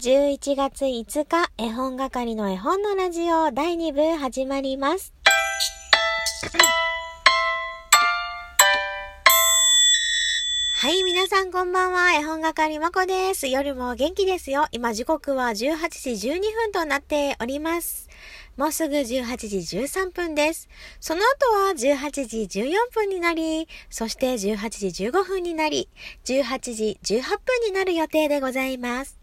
11月5日、絵本係の絵本のラジオ第2部始まります。はい、皆さんこんばんは。絵本係まこです。夜も元気ですよ。今時刻は18時12分となっております。もうすぐ18時13分です。その後は18時14分になり、そして18時15分になり、18時18分になる予定でございます。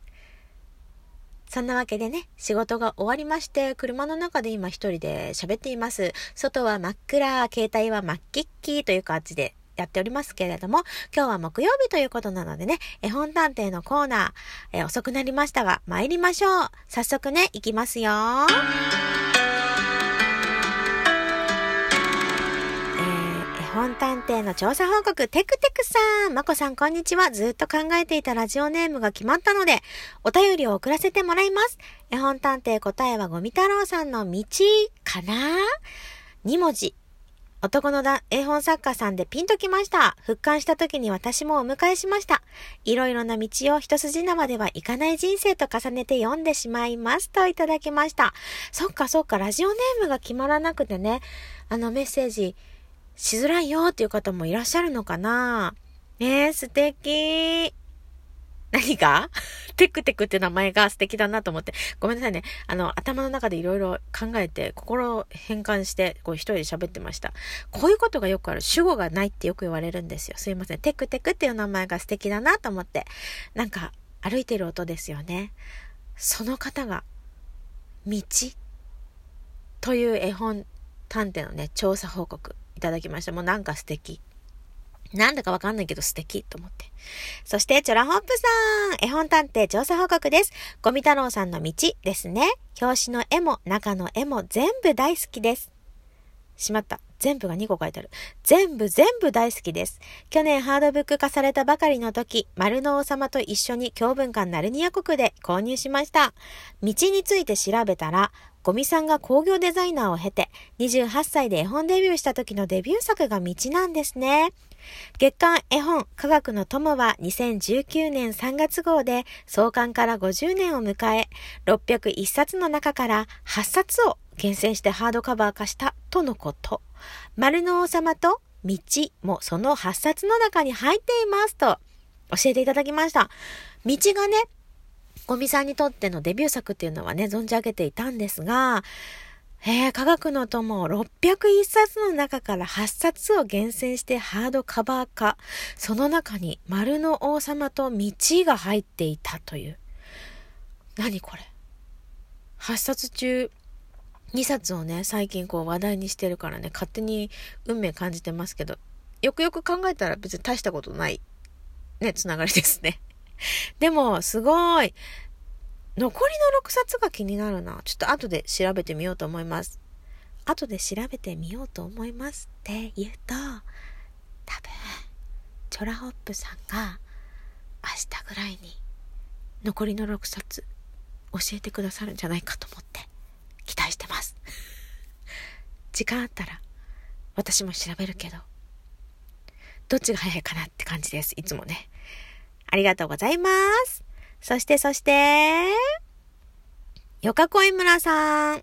そんなわけでね、仕事が終わりまして、車の中で今一人で喋っています。外は真っ暗、携帯は真っ黄っきという感じでやっておりますけれども、今日は木曜日ということなのでね、絵本探偵のコーナー、え遅くなりましたが、参りましょう。早速ね、行きますよ。えー絵本探偵の調査報告、テクテクさん。まこさん、こんにちは。ずっと考えていたラジオネームが決まったので、お便りを送らせてもらいます。絵本探偵答えはゴミ太郎さんの道かな ?2 文字。男のだ絵本作家さんでピンときました。復刊した時に私もお迎えしました。いろいろな道を一筋縄ではいかない人生と重ねて読んでしまいます。といただきました。そっかそっか、ラジオネームが決まらなくてね、あのメッセージしづらいよっていう方もいらっしゃるのかな？ねえ、素敵。何が？テクテクって名前が素敵だなと思って。ごめんなさいね。あの、頭の中でいろいろ考えて、心を変換して、こう一人で喋ってました。こういうことがよくある。主語がないってよく言われるんですよ。すいません。テクテクっていう名前が素敵だなと思って。なんか、歩いてる音ですよね。その方が、道という絵本探偵のね、調査報告いただきました。もうなんか素敵。なんだかわかんないけど素敵と思って。そして、チョラホップさん絵本探偵調査報告です。ゴミ太郎さんの道ですね。表紙の絵も中の絵も全部大好きです。しまった。全部が2個書いてある。全部全部大好きです。去年ハードブック化されたばかりの時、丸の王様と一緒に教文館ナルニア国で購入しました。道について調べたら、ゴミさんが工業デザイナーを経て、28歳で絵本デビューした時のデビュー作が道なんですね。月刊絵本科学の友は2019年3月号で創刊から50年を迎え、601冊の中から8冊を厳選してハードカバー化したとのこと。丸の王様と道もその8冊の中に入っていますと教えていただきました。道がね、ゴミさんにとってのデビュー作っていうのはね、存じ上げていたんですが、えー、科学の友601冊の中から8冊を厳選してハードカバー化。その中に丸の王様と道が入っていたという。何これ ?8 冊中2冊をね、最近こう話題にしてるからね、勝手に運命感じてますけど、よくよく考えたら別に大したことない、ね、つながりですね。でも、すごい。残りの6冊が気になるな。ちょっと後で調べてみようと思います。後で調べてみようと思いますって言うと、多分、チョラホップさんが明日ぐらいに残りの6冊教えてくださるんじゃないかと思って期待してます。時間あったら私も調べるけど、どっちが早いかなって感じです。いつもね。ありがとうございます。そして、そして、よかこい村さん。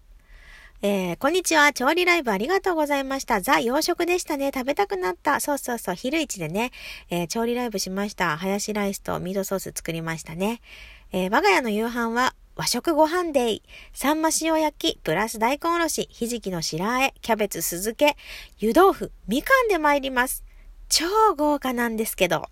えー、こんにちは。調理ライブありがとうございました。ザ洋食でしたね。食べたくなった。そうそうそう。昼一でね、えー、調理ライブしました。ハヤシライスとミートソース作りましたね。えー、我が家の夕飯は和食ご飯デイ、サンマ塩焼き、プラス大根おろし、ひじきの白あえ、キャベツ酢漬け、湯豆腐、みかんで参ります。超豪華なんですけど。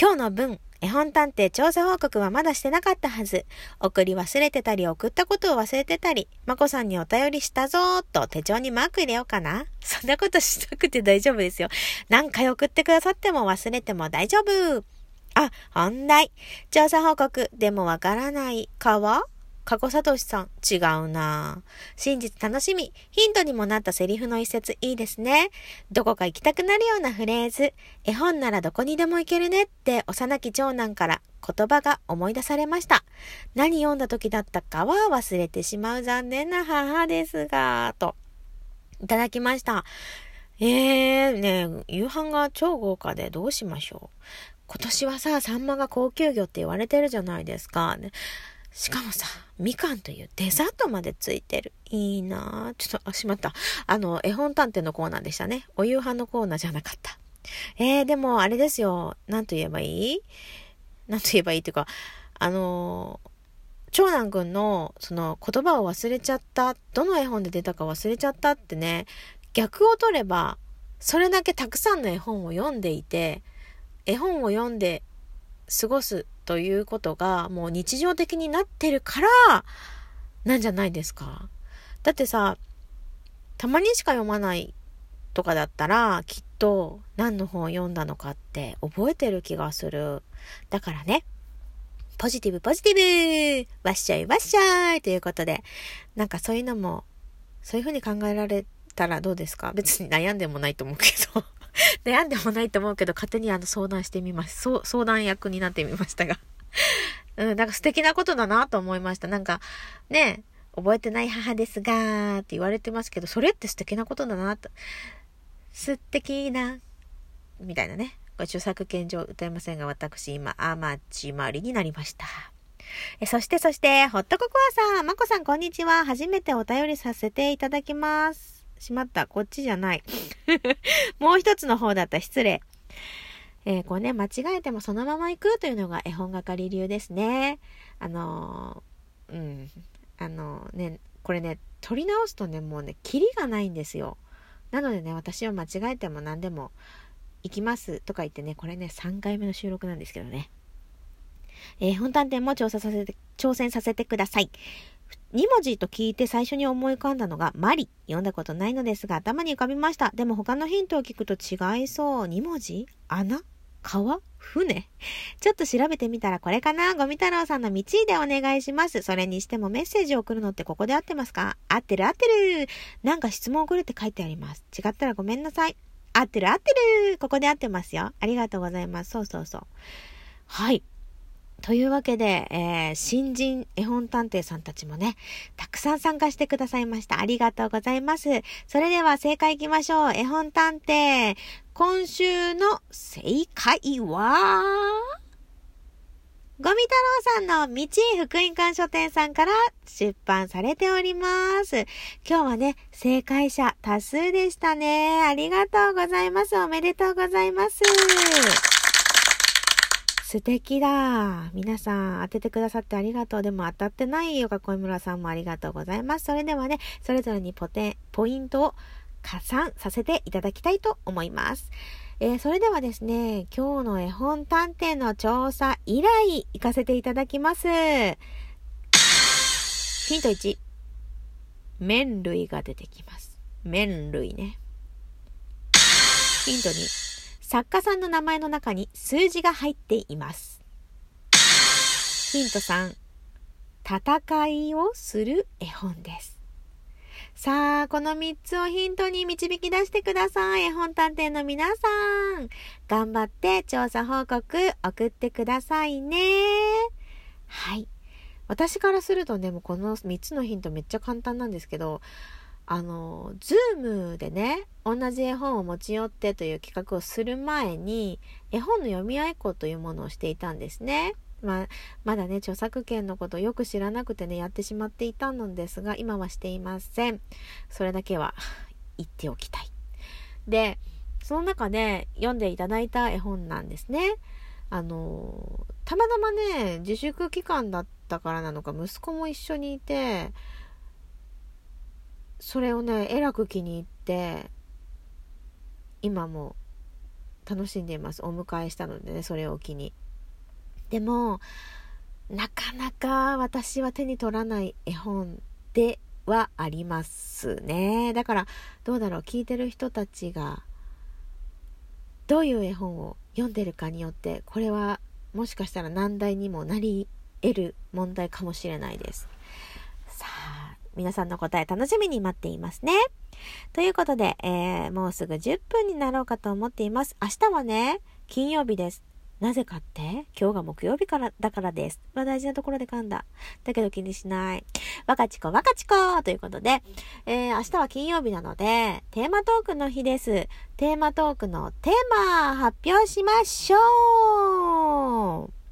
今日の分、絵本探偵調査報告はまだしてなかったはず。送り忘れてたり、送ったことを忘れてたり、まこさんにお便りしたぞーと手帳にマーク入れようかな。そんなことしなくて大丈夫ですよ。何回送ってくださっても忘れても大丈夫。あ、本題。調査報告、でもわからない。かはかこさとしさん、違うな真実楽しみ。ヒントにもなったセリフの一節いいですね。どこか行きたくなるようなフレーズ。絵本ならどこにでも行けるねって幼き長男から言葉が思い出されました。何読んだ時だったかは忘れてしまう残念な母ですが、と。いただきました。えー、ね夕飯が超豪華でどうしましょう。今年はさ、サンマが高級魚って言われてるじゃないですか。ねしかもさ、みかんというデザートまでついてる。いいなぁ。ちょっと、あ、しまった。あの、絵本探偵のコーナーでしたね。お夕飯のコーナーじゃなかった。えー、でも、あれですよ。なんと言えばいい？なんと言えばいいっていうか、あのー、長男くんの、その、言葉を忘れちゃった。どの絵本で出たか忘れちゃったってね、逆を取れば、それだけたくさんの絵本を読んでいて、絵本を読んで過ごすということがもう日常的になってるからなんじゃないですか。だってさ、たまにしか読まないとかだったらきっと何の本を読んだのかって覚えてる気がする。だからね、ポジティブポジティブわっしゃいわっしゃいということで、なんかそういうのも、そういうふうに考えられたらどうですか？別に悩んでもないと思うけど 悩んでもないと思うけど、勝手にあの相談してみます。そう、相談役になってみましたが うん、なんか素敵なことだなと思いました。なんか、ね、覚えてない母ですが、って言われてますけど、それって素敵なことだなと。素敵な、みたいなね。ご著作権上歌いませんが、私今、アマチマリになりました。えそして、そして、ホットココアさん、まこさん、こんにちは。初めてお便りさせていただきます。しまった。こっちじゃない。もう一つの方だった。失礼。えー、こうね、間違えてもそのまま行くというのが絵本係流ですね。あのー、うん。あのー、ね、これね、撮り直すとね、もうね、キリがないんですよ。なのでね、私は間違えても何でも行きますとか言ってね、これね、3回目の収録なんですけどね。えー、本探偵も調査させて、挑戦させてください。2文字と聞いて最初に思い浮かんだのがマリ。読んだことないのですが頭に浮かびました。でも他のヒントを聞くと違いそう。2文字？穴？川？船？ちょっと調べてみたらこれかな？ゴミ太郎さんの道でお願いします。それにしてもメッセージを送るのってここで合ってますか？合ってる合ってるなんか質問送るって書いてあります。違ったらごめんなさい。合ってる合ってるここで合ってますよ。ありがとうございます。そうそうそう。はい。というわけで、えー、新人絵本探偵さんたちもね、たくさん参加してくださいました。ありがとうございます。それでは正解いきましょう。絵本探偵。今週の正解は、ゴミ太郎さんの道福音館書店さんから出版されております。今日はね、正解者多数でしたね。ありがとうございます。おめでとうございます。素敵だ。皆さん当ててくださってありがとう。でも当たってないよか、小村さんもありがとうございます。それではね、それぞれにポテ、ポイントを加算させていただきたいと思います。えー、それではですね、今日の絵本探偵の調査依頼行かせていただきます。ヒント1。麺類が出てきます。麺類ね。ヒント2。作家さんの名前の中に数字が入っています。ヒント3、戦いをする絵本です。さあ、この3つをヒントに導き出してください。絵本探偵の皆さん。頑張って調査報告送ってくださいね。はい。私からするとね、もうこの3つのヒントめっちゃ簡単なんですけど、あの、ズームでね、同じ絵本を持ち寄ってという企画をする前に、絵本の読み合い子というものをしていたんですね。まあ、まだね、著作権のことをよく知らなくてね、やってしまっていたのですが、今はしていません。それだけは 言っておきたい。で、その中で読んでいただいた絵本なんですね。あの、たまたまね、自粛期間だったからなのか、息子も一緒にいて、それをねえらく気に入って今も楽しんでいます。お迎えしたのでねそれを機に。でもなかなか私は手に取らない絵本ではありますね。だからどうだろう聞いてる人たちがどういう絵本を読んでるかによってこれはもしかしたら難題にもなり得る問題かもしれないです。さあ皆さんの答え楽しみに待っていますね。ということで、えー、もうすぐ10分になろうかと思っています。明日はね、金曜日です。なぜかって今日が木曜日からだからです。まあ大事なところで噛んだ。だけど気にしない。若ちこ若ちこということで、えー、明日は金曜日なので、テーマトークの日です。テーマトークのテーマ発表しましょう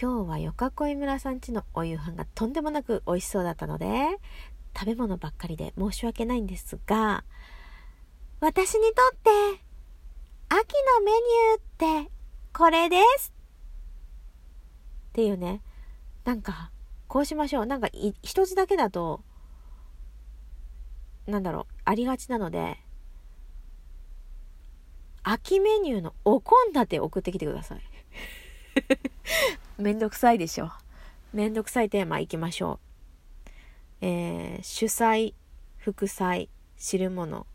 今日はよかこい村さんちのお夕飯がとんでもなく美味しそうだったので、食べ物ばっかりで申し訳ないんですが、私にとって、秋のメニューって、これですっていうね、なんか、こうしましょう。なんか、一つだけだと、なんだろう、ありがちなので、秋メニューのお献立送ってきてください。めんどくさいでしょ。めんどくさいテーマいきましょう。えー、主菜、副菜、汁物。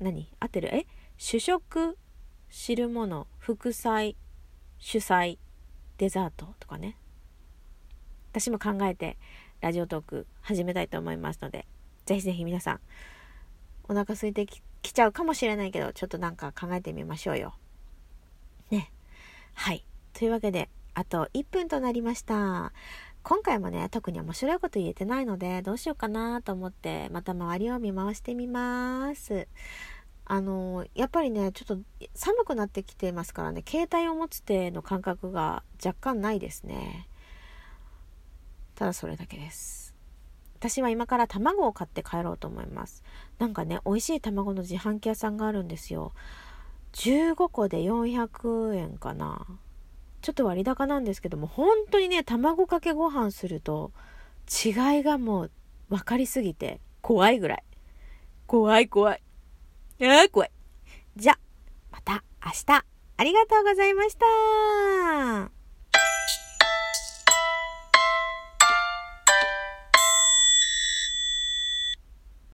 何？合ってる？え？主食、汁物、副菜、主菜、デザートとかね。私も考えてラジオトーク始めたいと思いますので、ぜひぜひ皆さん、お腹空いてきちゃうかもしれないけど、ちょっとなんか考えてみましょうよ。ね。はい。というわけで、あと1分となりました。今回もね、特に面白いこと言えてないので、どうしようかなと思って、また周りを見回してみます。あの、やっぱりね、ちょっと寒くなってきてますからね、携帯を持つ手の感覚が若干ないですね。ただそれだけです。私は今から卵を買って帰ろうと思います。なんかね、美味しい卵の自販機屋さんがあるんですよ。15個で400円かな。ちょっと割高なんですけども、本当にね、卵かけご飯すると、違いがもう分かりすぎて、怖いぐらい。怖い怖い。あー怖い。じゃ、また明日。ありがとうございました。